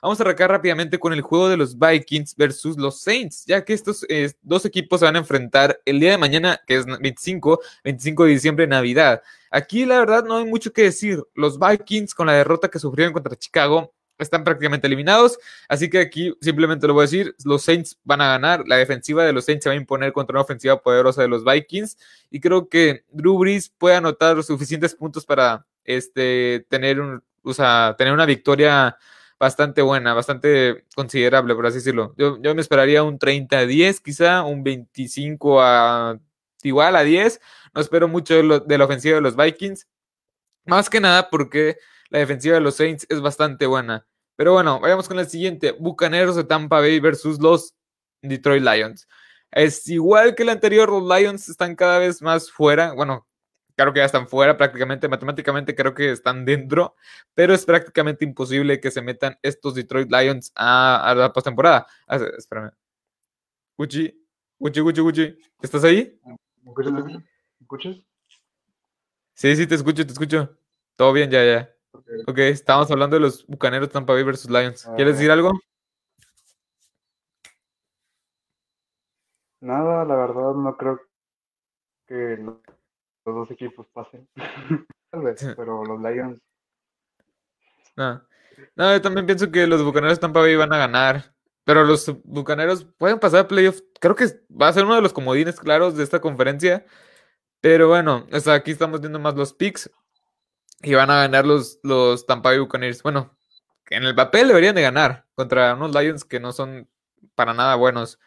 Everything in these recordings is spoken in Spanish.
Vamos a arrancar rápidamente con el juego de los Vikings versus los Saints, ya que estos eh, dos equipos se van a enfrentar el día de mañana, que es 25, 25 de diciembre, Navidad. Aquí la verdad no hay mucho que decir. Los Vikings con la derrota que sufrieron contra Chicago están prácticamente eliminados. Así que aquí simplemente lo voy a decir, los Saints van a ganar, la defensiva de los Saints se va a imponer contra una ofensiva poderosa de los Vikings y creo que Drew Brees puede anotar los suficientes puntos para este, tener, un, o sea, tener una victoria bastante buena, bastante considerable, por así decirlo. Yo, yo me esperaría un 30 a 10, quizá un 25 a igual a 10. No espero mucho de, lo, de la ofensiva de los Vikings. Más que nada porque la defensiva de los Saints es bastante buena. Pero bueno, vayamos con el siguiente. Bucaneros de Tampa Bay versus los Detroit Lions. Es igual que el anterior, los Lions están cada vez más fuera. Bueno, claro que ya están fuera prácticamente. Matemáticamente creo que están dentro. Pero es prácticamente imposible que se metan estos Detroit Lions a, la postemporada. Ah, espérame. Gucci, Gucci, Gucci, Gucci. ¿Estás ahí? ¿Me escuchas? Sí, sí, te escucho, te escucho. Todo bien, ya, ya. Ok, estábamos hablando de los bucaneros Tampa Bay versus Lions. ¿Quieres decir algo? Nada, la verdad no creo que los dos equipos pasen. Tal vez, pero los Lions. No. no, yo también pienso que los bucaneros Tampa Bay van a ganar. Pero los bucaneros pueden pasar a playoff. Creo que va a ser uno de los comodines claros de esta conferencia. Pero bueno, aquí estamos viendo más los picks. Y van a ganar los, los Tampa Bay Buccaneers. Bueno, en el papel deberían de ganar contra unos Lions que no son para nada buenos.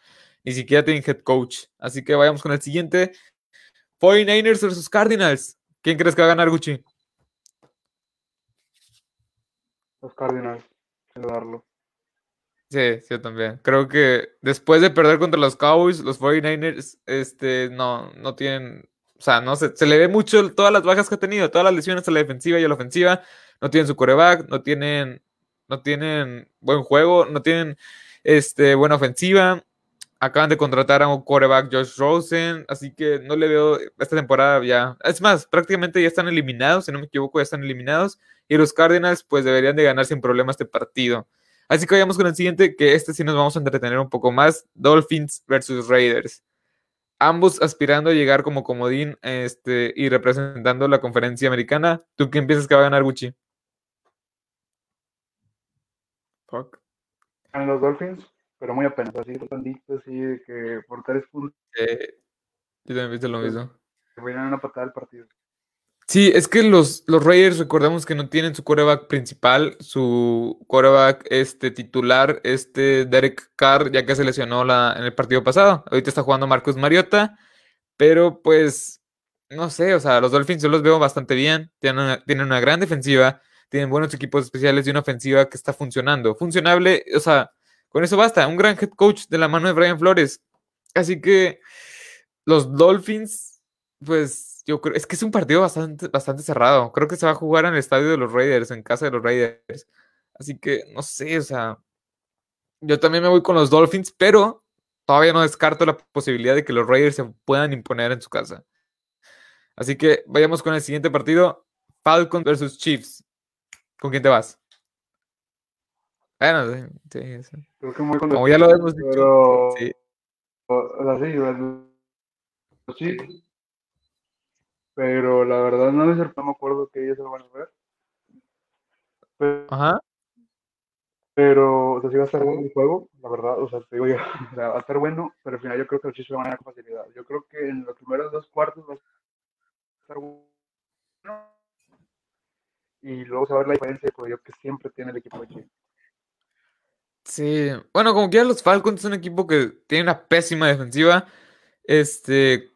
Ni siquiera tienen head coach. Así que vayamos con el siguiente. 49ers versus Cardinals. ¿Quién crees que va a ganar, Gucci? Los Cardinals, dudarlo. Sí, sí, yo también. Creo que después de perder contra los Cowboys, los 49ers este, no, no tienen o sea, no se, se le ve mucho todas las bajas que ha tenido, todas las lesiones a la defensiva y a la ofensiva. No tienen su coreback, no tienen, no tienen buen juego, no tienen este, buena ofensiva. Acaban de contratar a un coreback Josh Rosen, así que no le veo esta temporada ya. Es más, prácticamente ya están eliminados, si no me equivoco, ya están eliminados. Y los Cardinals, pues deberían de ganar sin problema este partido. Así que vayamos con el siguiente, que este sí nos vamos a entretener un poco más. Dolphins versus Raiders ambos aspirando a llegar como comodín este, y representando la conferencia americana. ¿Tú quién piensas que va a ganar Gucci? Fuck. En los Dolphins, pero muy apenas, así tantito, así de que por tres puntos. Eh, yo también viste lo mismo. Se a una patada del partido. Sí, es que los, los Raiders recordemos que no tienen su quarterback principal, su quarterback este, titular, este Derek Carr, ya que se lesionó la, en el partido pasado. Ahorita está jugando Marcus Mariota, pero pues no sé, o sea, los Dolphins yo los veo bastante bien, tienen una, tienen una gran defensiva, tienen buenos equipos especiales y una ofensiva que está funcionando. Funcionable, o sea, con eso basta, un gran head coach de la mano de Brian Flores. Así que los Dolphins, pues yo creo, es que es un partido bastante, bastante cerrado. Creo que se va a jugar en el estadio de los Raiders, en casa de los Raiders. Así que, no sé, o sea, yo también me voy con los Dolphins, pero todavía no descarto la posibilidad de que los Raiders se puedan imponer en su casa. Así que vayamos con el siguiente partido, Falcons versus Chiefs. ¿Con quién te vas? Bueno, sí, sí. Creo que muy Como ya lo hemos dicho. Sí. O, sea, sí, sí. Pero la verdad no, no me acuerdo que ellos se lo van a ver. Pero, Ajá. Pero, o sea, sí va a estar bueno el juego, la verdad, o sea, te digo yo, o sea, va a estar bueno, pero al final yo creo que los Chiefs van a ganar con facilidad. Yo creo que en los primeros dos cuartos va a estar bueno. Y luego se va a ver la diferencia de poder que siempre tiene el equipo de Chiefs. Sí, bueno, como que ya los Falcons son un equipo que tiene una pésima defensiva. Este,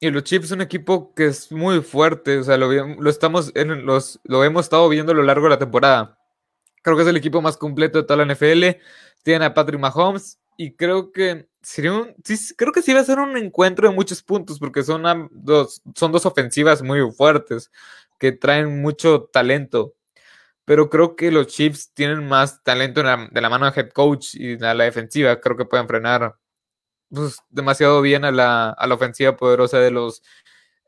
y los Chiefs es un equipo que es muy fuerte, o sea, lo, estamos en los, lo hemos estado viendo a lo largo de la temporada. Creo que es el equipo más completo de toda la NFL. Tiene a Patrick Mahomes y creo que sería un, sí, creo que sí va a ser un encuentro de muchos puntos porque son dos, son dos ofensivas muy fuertes que traen mucho talento. Pero creo que los Chiefs tienen más talento de la mano de head coach y de la defensiva. Creo que pueden frenar pues, demasiado bien a la, a la, ofensiva poderosa de los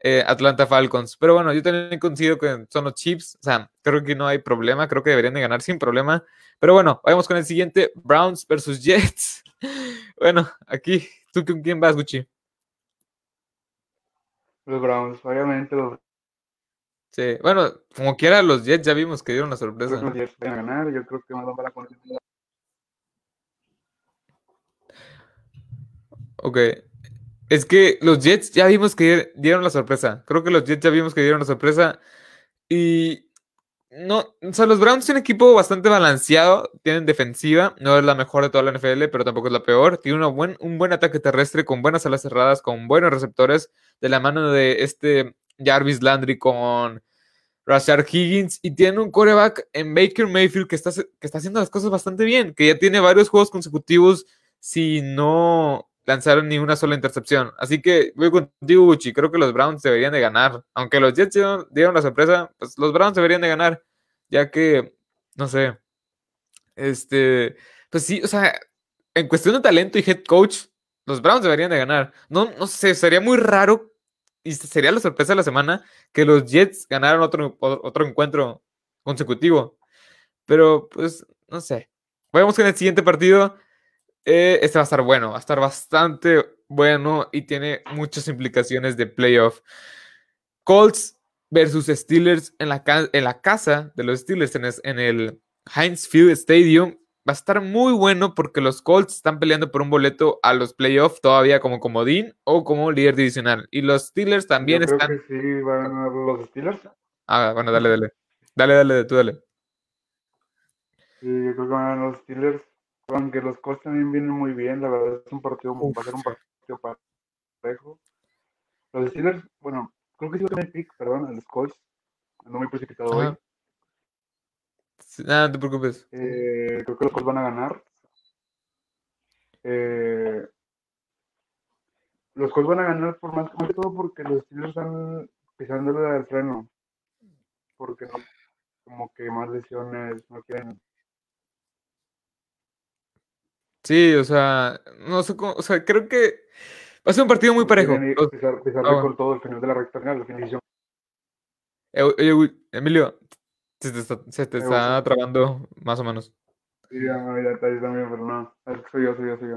eh, Atlanta Falcons. Pero bueno, yo también coincido que son los Chiefs. O sea, creo que no hay problema. Creo que deberían de ganar sin problema. Pero bueno, vamos con el siguiente. Browns versus Jets. bueno, aquí, ¿tú con quién vas, Gucci? Los Browns, obviamente Sí, bueno, como quiera, los Jets ya vimos que dieron la sorpresa. Los Jets van a ganar, yo creo que van a la Ok. Es que los Jets ya vimos que dieron la sorpresa. Creo que los Jets ya vimos que dieron la sorpresa. Y no, o sea, los Browns son un equipo bastante balanceado, tienen defensiva, no es la mejor de toda la NFL, pero tampoco es la peor. Tiene una buen, un buen ataque terrestre con buenas alas cerradas, con buenos receptores, de la mano de este Jarvis Landry con Rashard Higgins, y tiene un coreback en Baker Mayfield que está, que está haciendo las cosas bastante bien, que ya tiene varios juegos consecutivos sin no lanzaron ni una sola intercepción. Así que voy contigo, Gucci. Creo que los Browns deberían de ganar. Aunque los Jets dieron, la sorpresa, pues los Browns deberían de ganar. Ya que, no sé. Este, pues sí, o sea, en cuestión de talento y head coach, los Browns deberían de ganar. No, no sé, sería muy raro y sería la sorpresa de la semana que los Jets ganaran otro, otro encuentro consecutivo. Pero, pues, no sé. Vamos con el siguiente partido. Eh, este va a estar bueno, va a estar bastante bueno y tiene muchas implicaciones de playoff. Colts versus Steelers en la, en la casa de los Steelers en, el Heinz Field Stadium. Va a estar muy bueno porque los Colts están peleando por un boleto a los playoffs todavía como comodín o como líder divisional. Y los Steelers también yo creo Que sí, van a ganar los Steelers. Ah, bueno, dale, dale. Dale, dale, tú dale. Sí, yo creo que van a ganar los Steelers aunque los Colts también vienen muy bien, la verdad es un partido, va a ser un partido parejo. Los Steelers, bueno, creo que sí va a pick, perdón, a los Colts, no muy precipitado hoy. No te preocupes. Eh, creo que los Colts van a ganar. Eh, los Colts van a ganar por más, que todo porque los Steelers están pisándole al freno. Porque no, como que más lesiones, no quieren Sí, o sea, no sé cómo, o sea, creo que va a ser un partido muy parejo. Ah, con todo el final de la recta final, la definición. Eh, oye, Emilio, se te está, se te está trabando más o menos. Sí, ya, ya está también, pero no, soy yo, soy yo, soy yo.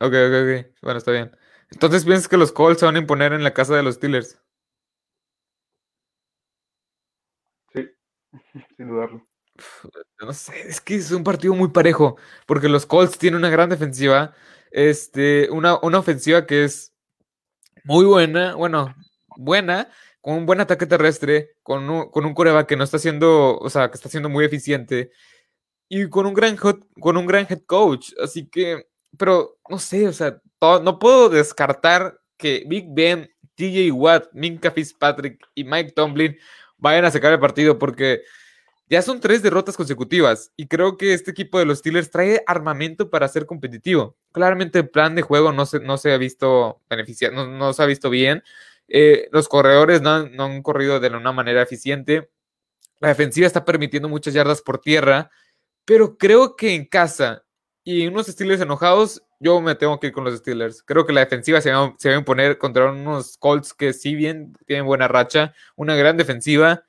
Ok, ok, ok, bueno, está bien. Entonces, ¿piensas que los Colts se van a imponer en la casa de los Steelers? Sí, sin dudarlo no sé, es que es un partido muy parejo, porque los Colts tienen una gran defensiva, este, una, una ofensiva que es muy buena, bueno, buena, con un buen ataque terrestre, con un, con un coreback que no está haciendo, o sea, que está siendo muy eficiente, y con un gran, con un gran head coach, así que, pero no sé, o sea, no puedo descartar que Big Ben, TJ Watt, Minka Fitzpatrick y Mike Tomlin vayan a sacar el partido, porque ya son tres derrotas consecutivas y creo que este equipo de los Steelers trae armamento para ser competitivo. Claramente el plan de juego no se, no se ha visto beneficiado, no, se ha visto bien. Eh, los corredores no, han corrido de una manera eficiente. La defensiva está permitiendo muchas yardas por tierra, pero creo que en casa y unos Steelers enojados, yo me tengo que ir con los Steelers. Creo que la defensiva se va, a imponer contra unos Colts que si bien tienen buena racha, una gran defensiva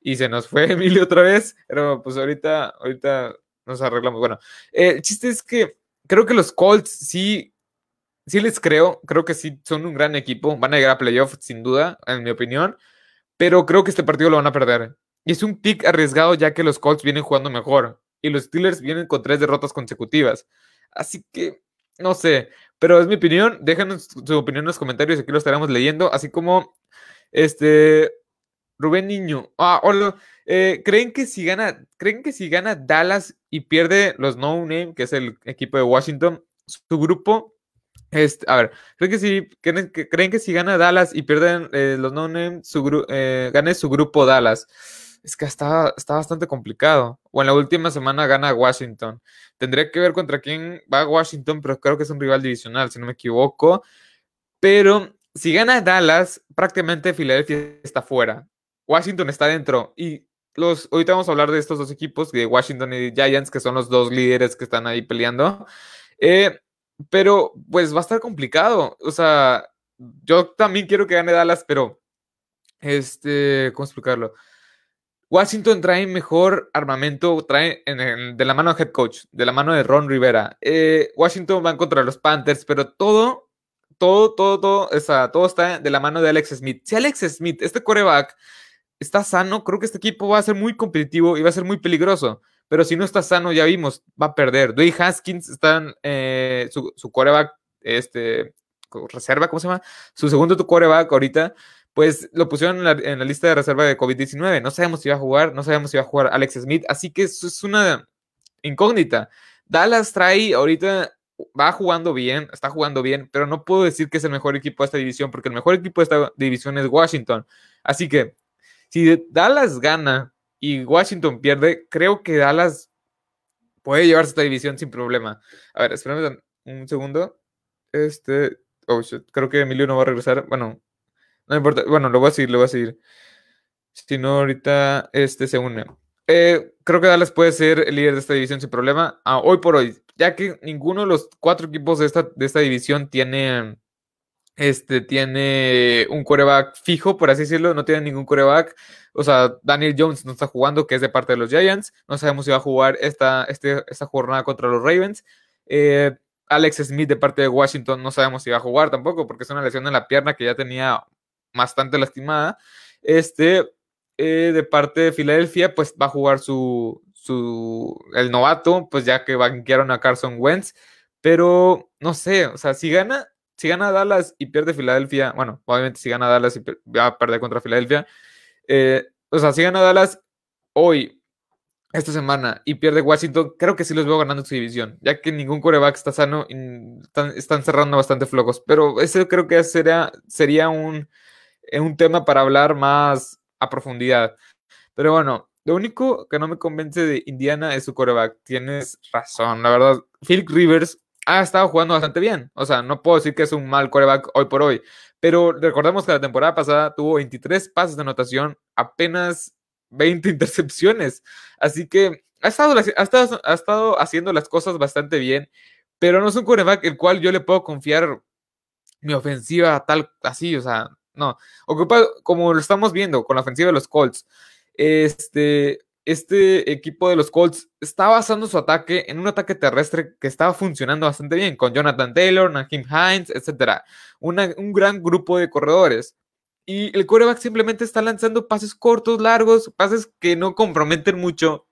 y se nos fue Emilio otra vez, pero pues ahorita, ahorita nos arreglamos. Bueno, eh, el chiste es que creo que los Colts sí, sí les creo, creo que sí son un gran equipo, van a llegar a playoff sin duda, en mi opinión, pero creo que este partido lo van a perder. Y es un pick arriesgado ya que los Colts vienen jugando mejor y los Steelers vienen con tres derrotas consecutivas. Así que, no sé, pero es mi opinión. Déjanos su opinión en los comentarios, aquí lo estaremos leyendo. Así como, este, Rubén Niño. Ah, hola. Eh, ¿creen, que si gana, ¿Creen que si gana Dallas y pierde los No Name, que es el equipo de Washington, su grupo? Este, a ver, ¿creen que si, creen que si gana Dallas y pierden eh, los No Name, su, eh, gane su grupo Dallas? Es que está, está bastante complicado. O en la última semana gana Washington. Tendría que ver contra quién va Washington, pero creo que es un rival divisional, si no me equivoco. Pero si gana Dallas, prácticamente Filadelfia está fuera. Washington está dentro. Y los, ahorita vamos a hablar de estos dos equipos, de Washington y Giants, que son los dos líderes que están ahí peleando. Eh, pero pues va a estar complicado. O sea, yo también quiero que gane Dallas, pero este, ¿cómo explicarlo? Washington trae mejor armamento, trae de la mano de head coach, de la mano de Ron Rivera. Eh, Washington va contra los Panthers, pero todo, todo, todo, todo, o todo está de la mano de Alex Smith. Si Alex Smith, este coreback, está sano, creo que este equipo va a ser muy competitivo y va a ser muy peligroso. Pero si no está sano, ya vimos, va a perder. Dwayne Haskins está eh, su, su coreback, este, reserva, ¿cómo se llama? Su segundo coreback ahorita pues lo pusieron en la, lista de reserva de COVID-19. No sabemos si va a jugar, no sabemos si va a jugar Alex Smith, así que eso es una incógnita. Dallas trae ahorita, va jugando bien, está jugando bien, pero no puedo decir que es el mejor equipo de esta división, porque el mejor equipo de esta división es Washington. Así que si Dallas gana y Washington pierde, creo que Dallas puede llevarse esta división sin problema. A ver, espérame un segundo. Este, oh creo que Emilio no va a regresar. Bueno, no importa. Bueno, lo voy a seguir, lo voy a seguir. Si no, ahorita este se une. Eh, creo que Dallas puede ser el líder de esta división sin problema. Ah, hoy por hoy, ya que ninguno de los cuatro equipos de esta, de esta división tiene, este, tiene un coreback fijo, por así decirlo, no tiene ningún coreback. O sea, Daniel Jones no está jugando, que es de parte de los Giants. No sabemos si va a jugar esta, este, esta jornada contra los Ravens. Eh, Alex Smith de parte de Washington no sabemos si va a jugar tampoco, porque es una lesión en la pierna que ya tenía bastante lastimada. Este, eh, de parte de Filadelfia, pues va a jugar su, su, el novato, pues ya que banquearon a Carson Wentz, pero no sé, o sea, si gana, si gana Dallas y pierde Filadelfia, bueno, obviamente si gana Dallas y va a perder contra Filadelfia, eh, o sea, si gana Dallas hoy, esta semana, y pierde Washington, creo que sí los veo ganando su división, ya que ningún coreback está sano y están, cerrando bastante flojos, pero ese creo que sería, sería un es un tema para hablar más a profundidad. Pero bueno, lo único que no me convence de Indiana es su coreback. Tienes razón, la verdad. Phil Rivers ha estado jugando bastante bien. O sea, no puedo decir que es un mal coreback hoy por hoy. Pero recordemos que la temporada pasada tuvo 23 pases de anotación, apenas 20 intercepciones. Así que ha estado, ha estado, ha estado haciendo las cosas bastante bien. Pero no es un coreback el cual yo le puedo confiar mi ofensiva tal así. O sea, no, ocupa, como lo estamos viendo con la ofensiva de los Colts, este, este equipo de los Colts está basando su ataque en un ataque terrestre que estaba funcionando bastante bien, con Jonathan Taylor, Naheem Hines, etc. un gran grupo de corredores. Y el quarterback simplemente está lanzando pases cortos, largos, pases que no comprometen mucho,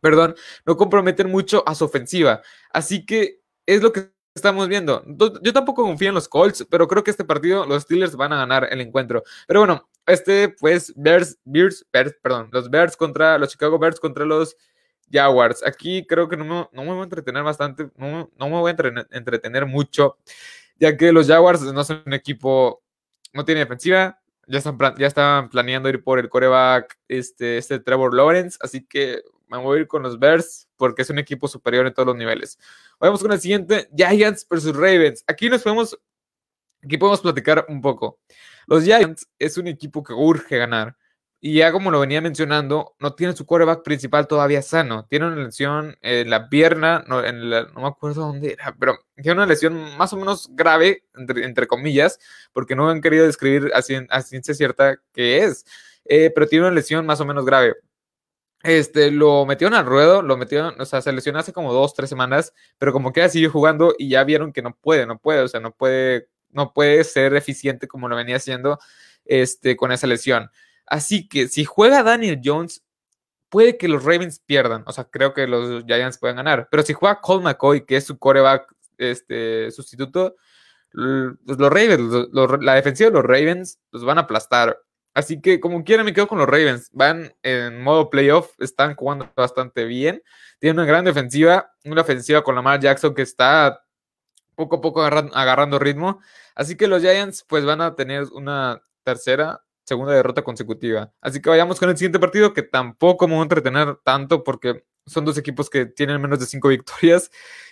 perdón, no comprometen mucho a su ofensiva. Así que es lo que estamos viendo. Yo tampoco confío en los Colts, pero creo que este partido los Steelers van a ganar el encuentro. Pero bueno, este pues Bears, Bears, Bears perdón, los Bears contra los Chicago Bears contra los Jaguars. Aquí creo que no me, no me voy a entretener bastante, no, no me voy a entretener mucho, ya que los Jaguars no son un equipo, no tiene defensiva, ya están, ya están planeando ir por el coreback este, este Trevor Lawrence, así que me voy a ir con los Bears porque es un equipo superior en todos los niveles. Vamos con el siguiente, Giants versus Ravens. Aquí nos podemos, aquí podemos platicar un poco. Los Giants es un equipo que urge ganar. Y ya como lo venía mencionando, no tiene su quarterback principal todavía sano. Tiene una lesión en la pierna, no, me acuerdo dónde era, pero tiene una lesión más o menos grave, entre, comillas, porque no han querido describir a, ciencia cierta qué es. Eh, pero tiene una lesión más o menos grave. Este, lo metieron al ruedo, lo metieron, o sea, se lesionó hace como dos, tres semanas, pero como que sigue jugando y ya vieron que no puede, no puede, o sea, no puede, no puede ser eficiente como lo venía haciendo este, con esa lesión. Así que si juega Daniel Jones, puede que los Ravens pierdan, o sea, creo que los Giants pueden ganar, pero si juega Cole McCoy, que es su coreback este, sustituto, pues los Ravens, la defensiva de los Ravens los van a aplastar. Así que como quiera me quedo con los Ravens. Van en modo playoff, están jugando bastante bien. Tienen una gran defensiva, una ofensiva con Lamar Jackson que está poco a poco agarrando, ritmo. Así que los Giants pues van a tener una tercera, segunda derrota consecutiva. Así que vayamos con el siguiente partido que tampoco me voy a entretener tanto porque son dos equipos que tienen menos de cinco victorias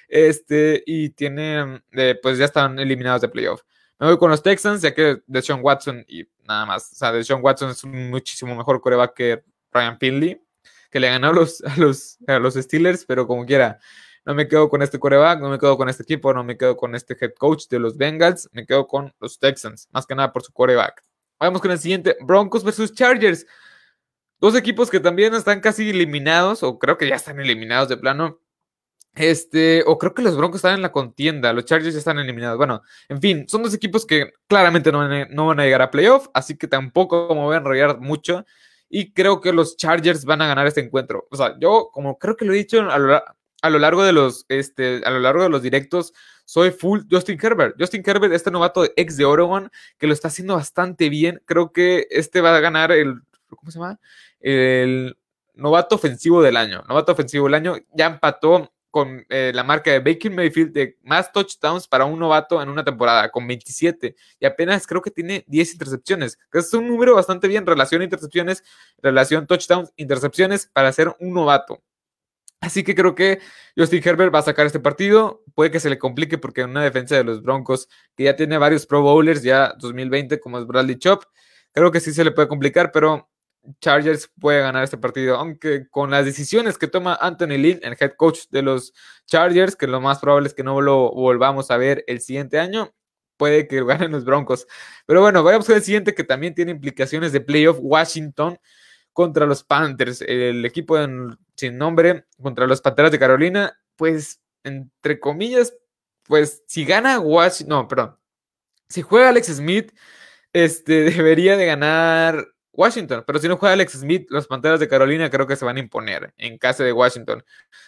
este, y tienen, eh, pues ya están eliminados de playoff. Me voy con los Texans, ya que Deshaun Watson y nada más. O sea, Deshaun Watson es un muchísimo mejor coreback que Ryan Finley, que le ganó a los, a los, a los Steelers, pero como quiera. No me quedo con este coreback, no me quedo con este equipo, no me quedo con este head coach de los Bengals, me quedo con los Texans, más que nada por su coreback. Vamos con el siguiente, Broncos versus Chargers. Dos equipos que también están casi eliminados, o creo que ya están eliminados de plano. Este, o creo que los Broncos están en la contienda, los Chargers ya están eliminados. Bueno, en fin, son dos equipos que claramente no van a, no van a llegar a playoff, así que tampoco como voy a enrollar mucho. Y creo que los Chargers van a ganar este encuentro. O sea, yo, como creo que lo he dicho a lo, largo de los, este, a lo largo de los directos, soy full Justin Herbert. Justin Herbert, este novato ex de Oregon, que lo está haciendo bastante bien. Creo que este va a ganar el, ¿cómo se llama? El novato ofensivo del año. Novato ofensivo del año. Ya empató con eh, la marca de Baker Mayfield de más touchdowns para un novato en una temporada, con 27. Y apenas creo que tiene 10 intercepciones. Es un número bastante bien. Relación intercepciones, relación touchdowns, intercepciones para ser un novato. Así que creo que Justin Herbert va a sacar este partido. Puede que se le complique porque en una defensa de los Broncos, que ya tiene varios Pro Bowlers, ya 2020, como es Bradley Chop, creo que sí se le puede complicar, pero Chargers puede ganar este partido, aunque con las decisiones que toma Anthony Lynn, el head coach de los Chargers, que lo más probable es que no lo volvamos a ver el siguiente año, puede que ganen los Broncos. Pero bueno, vayamos al siguiente que también tiene implicaciones de playoff, Washington contra los Panthers, el equipo sin nombre contra los Panteras de Carolina, pues entre comillas, pues si gana Washington, no, perdón, si juega Alex Smith, este debería de ganar Washington, pero si no juega Alex Smith, los Panteras de Carolina creo que se van a imponer en casa de Washington.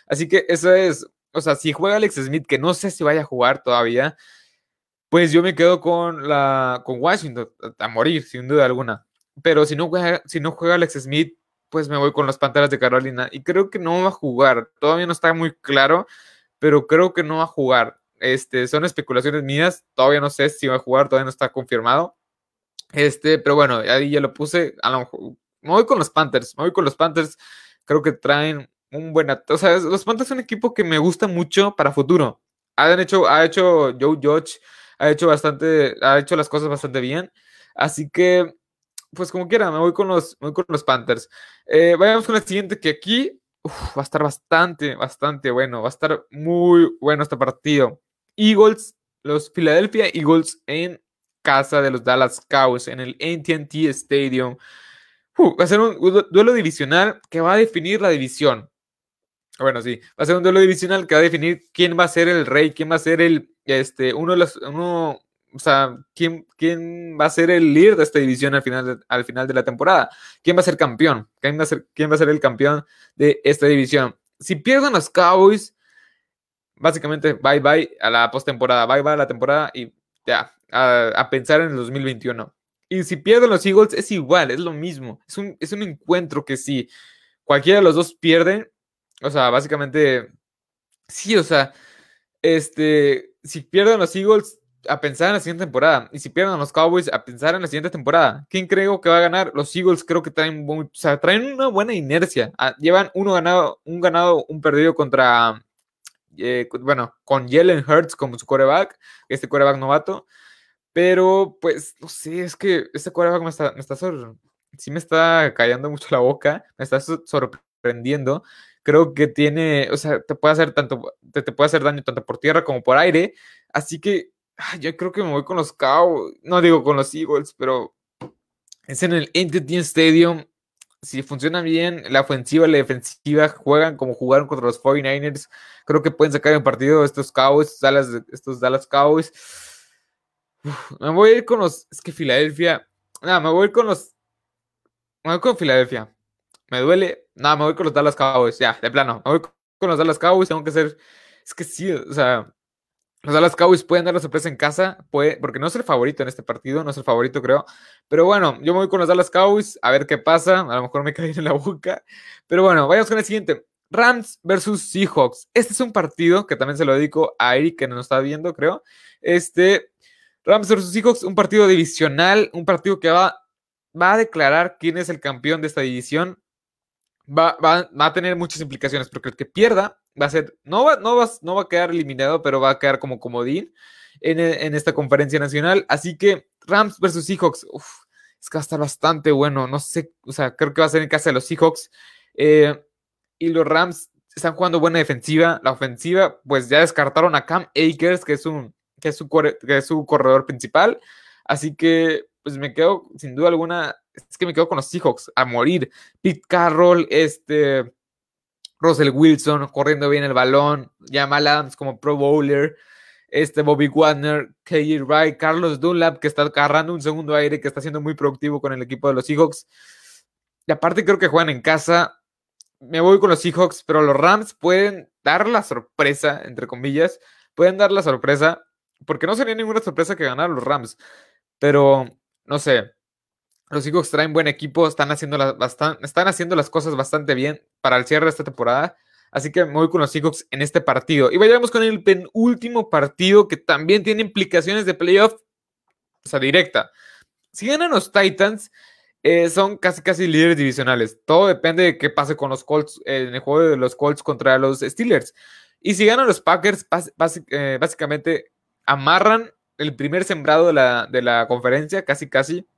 Así que eso es, o sea, si juega Alex Smith, que no sé si vaya a jugar todavía, pues yo me quedo con la con Washington a morir, sin duda alguna. Pero si no juega, si no juega Alex Smith, pues me voy con las Panteras de Carolina y creo que no va a jugar. Todavía no está muy claro, pero creo que no va a jugar. Este, son especulaciones mías, todavía no sé si va a jugar, todavía no está confirmado este, pero bueno, ahí ya lo puse. A lo me voy con los Panthers. Me voy con los Panthers. Creo que traen un buen. O sea, los Panthers son un equipo que me gusta mucho para futuro. Han hecho, ha hecho Joe Judge, ha hecho bastante, ha hecho las cosas bastante bien. Así que, pues como quiera, me voy con los, voy con los Panthers. Eh, vayamos con el siguiente, que aquí va a estar bastante, bastante bueno. Va a estar muy bueno este partido. Eagles, los Philadelphia Eagles en casa de los Dallas Cowboys en el ATT Stadium. va a ser un duelo divisional que va a definir la división. Bueno, sí, va a ser un duelo divisional que va a definir quién va a ser el rey, quién va a ser el, este, uno de los, uno, o sea, quién, quién va a ser el líder de esta división al final de, al final de la temporada, quién va a ser campeón, quién va a ser, quién va a ser el campeón de esta división. Si pierden los Cowboys, básicamente bye bye a la postemporada, bye bye a la temporada y ya, a, pensar en el 2021. Y si pierden los Eagles, es igual, es lo mismo. Es un, es un encuentro que si cualquiera de los dos pierde, o sea, básicamente, sí, o sea, este, si pierden los Eagles, a pensar en la siguiente temporada. Y si pierden los Cowboys, a pensar en la siguiente temporada. ¿Quién creo que va a ganar? Los Eagles creo que traen, sea, traen una buena inercia. Ah, llevan uno ganado, un ganado, un perdido contra, eh, bueno, con Jalen Hurts como su coreback, este coreback novato. Pero, pues, no sé, es que este quarterback me está, me está sí me está callando mucho la boca, me está sorprendiendo. Creo que tiene, o sea, te puede hacer tanto, te, puede hacer daño tanto por tierra como por aire. Así que yo creo que me voy con los Cowboys, no digo con los Eagles, pero es en el Entity Stadium. Si funciona bien, la ofensiva y la defensiva juegan como jugaron contra los 49ers. Creo que pueden sacar un partido estos Cowboys, estos Dallas Cowboys me voy a ir con los. Es que Filadelfia. Nada, me voy a ir con los. Me voy con Filadelfia. Me duele. Nada, me voy con los Dallas Cowboys. Ya, de plano. Me voy con los Dallas Cowboys. Tengo que ser. Es que sí, o sea. Los Dallas Cowboys pueden dar la sorpresa en casa, puede, porque no es el favorito en este partido, no es el favorito, creo. Pero bueno, yo me voy con los Dallas Cowboys a ver qué pasa. A lo mejor me cae en la boca. Pero bueno, vayamos con el siguiente. Rams versus Seahawks. Este es un partido que también se lo dedico a Eric, que nos está viendo, creo. Este, Rams versus Seahawks, un partido divisional, un partido que va, va a declarar quién es el campeón de esta división. Va, a tener muchas implicaciones, porque el que pierda va a ser, no va, no va, no va a quedar eliminado, pero va a quedar como comodín en, esta conferencia nacional. Así que Rams versus Seahawks, es que va a estar bastante bueno. No sé, o sea, creo que va a ser en casa de los Seahawks. Eh, y los Rams están jugando buena defensiva. La ofensiva, pues ya descartaron a Cam Akers, que es un que es su, que es su corredor principal. Así que pues me quedo, sin duda alguna, es que me quedo con los Seahawks a morir. Pete Carroll, este, Russell Wilson corriendo bien el balón, Jamal Adams como Pro Bowler, este Bobby Wagner, KJ Wright, Carlos Dunlap, que está agarrando un segundo aire, que está siendo muy productivo con el equipo de los Seahawks. Y aparte creo que juegan en casa. Me voy con los Seahawks, pero los Rams pueden dar la sorpresa, entre comillas, pueden dar la sorpresa, porque no sería ninguna sorpresa que ganaran los Rams, pero no sé, los Seahawks traen buen equipo, están haciendo, están haciendo las cosas bastante bien para el cierre de esta temporada. Así que me voy con los Seahawks en este partido. Y vayamos con el penúltimo partido que también tiene implicaciones de playoff, o sea, directa. Si ganan los Titans, eh, son casi casi líderes divisionales. Todo depende de qué pase con los Colts en el juego de los Colts contra los Steelers. Y si ganan los Packers, eh, básicamente amarran el primer sembrado de la, de la conferencia, casi casi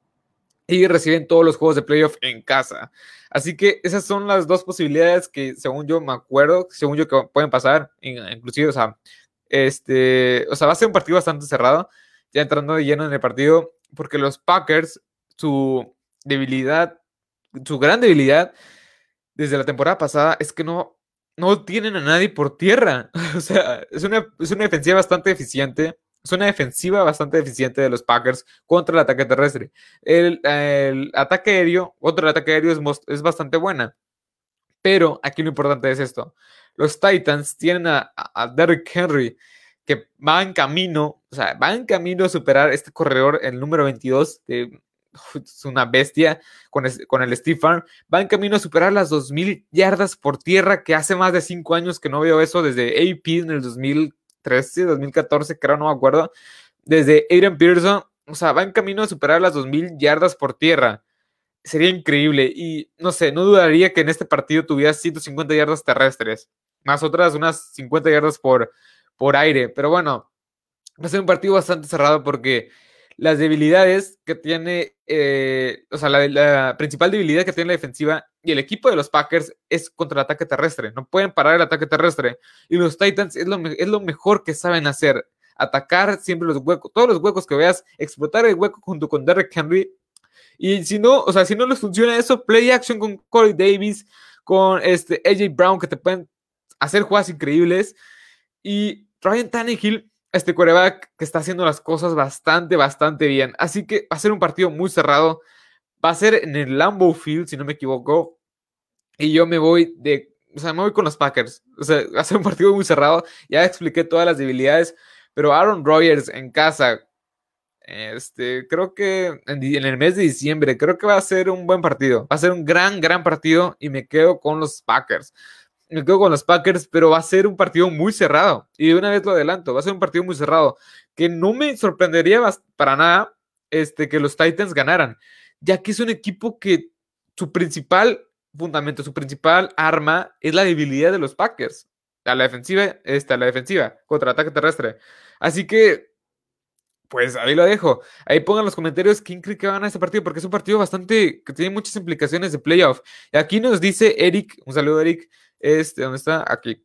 y reciben todos los juegos de playoff en casa. Así que esas son las dos posibilidades que, según yo me acuerdo, según yo que pueden pasar, inclusive, o sea, este, o sea, va a ser un partido bastante cerrado, ya entrando de lleno en el partido, porque los Packers, su debilidad, su gran debilidad desde la temporada pasada es que no, no tienen a nadie por tierra. O sea, es una, es una defensiva bastante eficiente es una defensiva bastante eficiente de los Packers contra el ataque terrestre. El, ataque aéreo, otro ataque aéreo es, bastante buena. Pero aquí lo importante es esto. Los Titans tienen a, Derrick Henry que va en camino, o sea, va en camino a superar este corredor, el número 22, es una bestia con, con, el Steve Farm, va en camino a superar las 2.000 yardas por tierra, que hace más de 5 años que no veo eso, desde AP en el 2000 2013, 2014, creo, no me acuerdo, desde Adrian Pearson, o sea, va en camino a superar las 2.000 yardas por tierra. Sería increíble y no sé, no dudaría que en este partido tuviera 150 yardas terrestres, más otras unas 50 yardas por, por aire. Pero bueno, va a ser un partido bastante cerrado porque las debilidades que tiene, eh, o sea, la, principal debilidad que tiene la defensiva y el equipo de los Packers es contra el ataque terrestre. No pueden parar el ataque terrestre. Y los Titans es lo, es lo mejor que saben hacer. Atacar siempre los huecos, todos los huecos que veas, explotar el hueco junto con Derrick Henry. Y si no, o sea, si no les funciona eso, play action con Corey Davis, con este AJ Brown, que te pueden hacer jugadas increíbles. Y Ryan Tannehill este coreback que está haciendo las cosas bastante, bastante bien. Así que va a ser un partido muy cerrado. Va a ser en el Lambeau Field, si no me equivoco. Y yo me voy de. O sea, me voy con los Packers. O sea, va a ser un partido muy cerrado. Ya expliqué todas las debilidades. Pero Aaron Rodgers en casa. Este, creo que en, en el mes de diciembre, creo que va a ser un buen partido. Va a ser un gran, gran partido. Y me quedo con los Packers me quedo con los Packers, pero va a ser un partido muy cerrado. Y de una vez lo adelanto, va a ser un partido muy cerrado. Que no me sorprendería para nada este, que los Titans ganaran, ya que es un equipo que su principal fundamento, su principal arma es la debilidad de los Packers. A la defensiva, este, a la defensiva, contra ataque terrestre. Así que, pues ahí lo dejo. Ahí pongan los comentarios quién cree que va a este partido, porque es un partido bastante que tiene muchas implicaciones de playoff. Y aquí nos dice Eric, un saludo Eric, este, ¿dónde está? Aquí.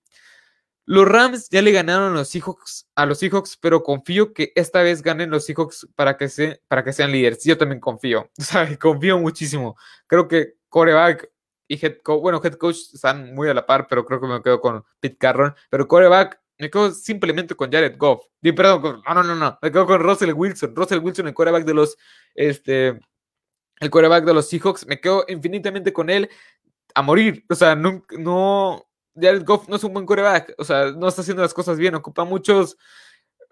Los Rams ya le ganaron a los Seahawks, a los Seahawks, pero confío que esta vez ganen los Seahawks para que, se, para que sean líderes. Yo también confío, o confío muchísimo. Creo que coreback y head coach, bueno, head coach están muy a la par, pero creo que me quedo con Pete Carroll. Pero coreback, me quedo simplemente con Jared Goff. Y, perdón, no, no, no, no, me quedo con Russell Wilson. Russell Wilson, el coreback de los, este, el coreback de los Seahawks, me quedo infinitamente con él a morir. O sea, no, no, Jared Goff no es un buen coreback. O sea, no está haciendo las cosas bien. Ocupa muchos,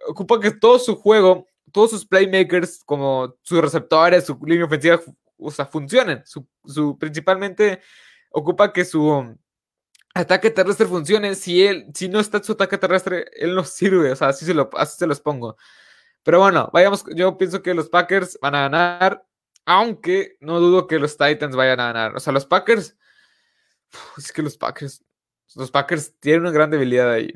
ocupa que todo su juego, todos sus playmakers, como sus receptores, su línea ofensiva, o sea, funcionen. Su, principalmente ocupa que su ataque terrestre funcione. Si él, si no está su ataque terrestre, él no sirve. O sea, así se, lo, así se los pongo. Pero bueno, vayamos. Yo pienso que los Packers van a ganar. Aunque no dudo que los Titans vayan a ganar. O sea, los Packers es que los Packers, los Packers tienen una gran debilidad ahí.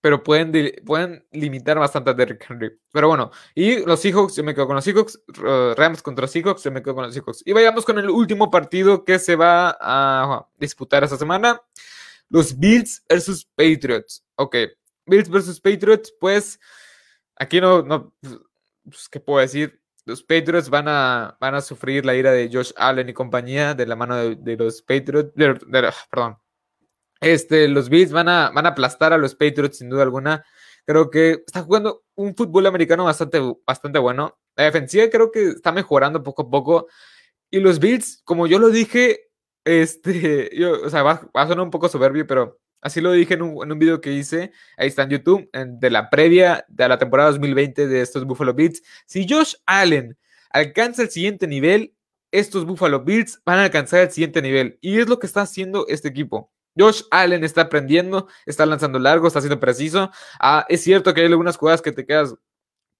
Pero pueden, pueden limitar bastante a Derrick Henry. Pero bueno, y los Seahawks, yo me quedo con los Seahawks. Rams contra Seahawks, yo me quedo con los Seahawks. Y vayamos con el último partido que se va a disputar esta semana. Los Bills versus Patriots. Ok, Bills versus Patriots, pues aquí no, pues, ¿qué puedo decir? Los Patriots van a, van a sufrir la ira de Josh Allen y compañía de la mano de, los Patriots. perdón. Este, los Bills van a, van a aplastar a los Patriots sin duda alguna. Creo que está jugando un fútbol americano bastante, bastante bueno. La defensiva creo que está mejorando poco a poco. Y los Bills, como yo lo dije, este, yo, o sea, va, a sonar un poco soberbio, pero así lo dije en un, en un video que hice, ahí está en YouTube, de la previa de la temporada 2020 de estos Buffalo Bills. Si Josh Allen alcanza el siguiente nivel, estos Buffalo Bills van a alcanzar el siguiente nivel. Y es lo que está haciendo este equipo. Josh Allen está aprendiendo, está lanzando largo, está siendo preciso. Ah, es cierto que hay algunas jugadas que te quedas,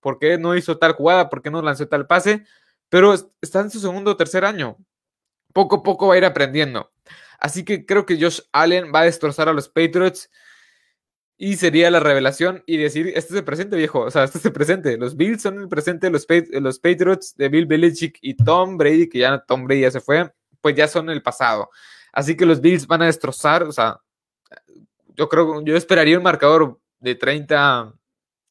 ¿por qué no hizo tal jugada? ¿Por qué no lanzó tal pase? Pero está en su segundo o tercer año. Poco a poco va a ir aprendiendo. Así que creo que Josh Allen va a destrozar a los Patriots. Y sería la revelación y decir, este es el presente, viejo. O sea, este es el presente. Los Bills son el presente, los, los Patriots de Bill Belichick y Tom Brady, que ya Tom Brady ya se fue, pues ya son el pasado. Así que los Bills van a destrozar, o sea, yo creo, yo esperaría un marcador de 30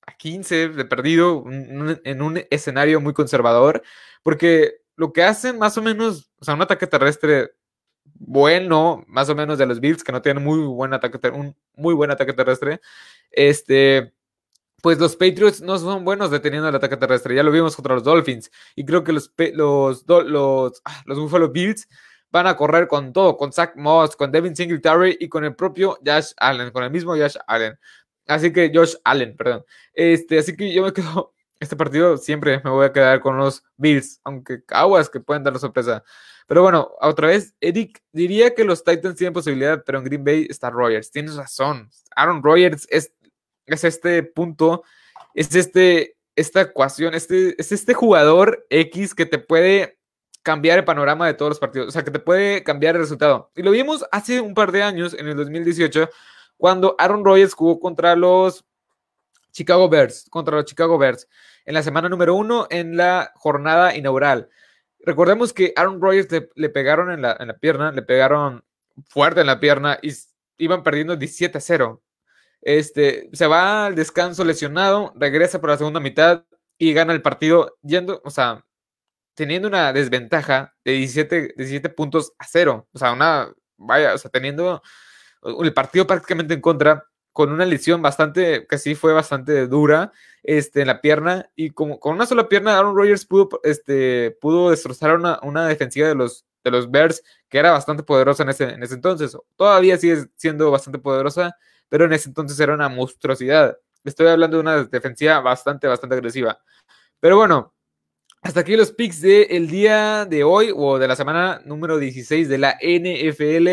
a 15 de perdido en un escenario muy conservador, porque lo que hacen más o menos, o sea, un ataque terrestre bueno, más o menos de los Bills, que no tienen muy buen ataque, un muy buen ataque terrestre, este, pues los Patriots no son buenos deteniendo el ataque terrestre. Ya lo vimos contra los Dolphins. Y creo que los, los, los, ah, los Buffalo Bills van a correr con todo, con Zach Moss, con Devin Singletary y con el propio Josh Allen, con el mismo Josh Allen. Así que Josh Allen, perdón. Este, así que yo me quedo, este partido siempre me voy a quedar con los Bills, aunque aguas que pueden dar la sorpresa. Pero bueno, otra vez, Eric, diría que los Titans tienen posibilidad, pero en Green Bay está Rogers. Tienes razón. Aaron Rodgers es, es este punto, es este, esta ecuación, este, es este jugador X que te puede cambiar el panorama de todos los partidos, o sea, que te puede cambiar el resultado. Y lo vimos hace un par de años, en el 2018, cuando Aaron Rodgers jugó contra los Chicago Bears, contra los Chicago Bears, en la semana número uno, en la jornada inaugural. Recordemos que Aaron Rodgers le, pegaron en la, en la, pierna, le pegaron fuerte en la pierna y iban perdiendo 17 a 0. Este, se va al descanso lesionado, regresa por la segunda mitad y gana el partido yendo, o sea, teniendo una desventaja de 17, 17 puntos a cero. O sea, una, vaya, o sea, teniendo el partido prácticamente en contra, con una lesión bastante, que sí fue bastante dura este, en la pierna, y como, con una sola pierna, Aaron Rodgers pudo, este, pudo destrozar una, una defensiva de los, de los Bears, que era bastante poderosa en ese, en ese entonces. Todavía sigue siendo bastante poderosa, pero en ese entonces era una monstruosidad. Estoy hablando de una defensiva bastante, bastante agresiva. Pero bueno, hasta aquí los picks del el día de hoy o de la semana número 16 de la NFL.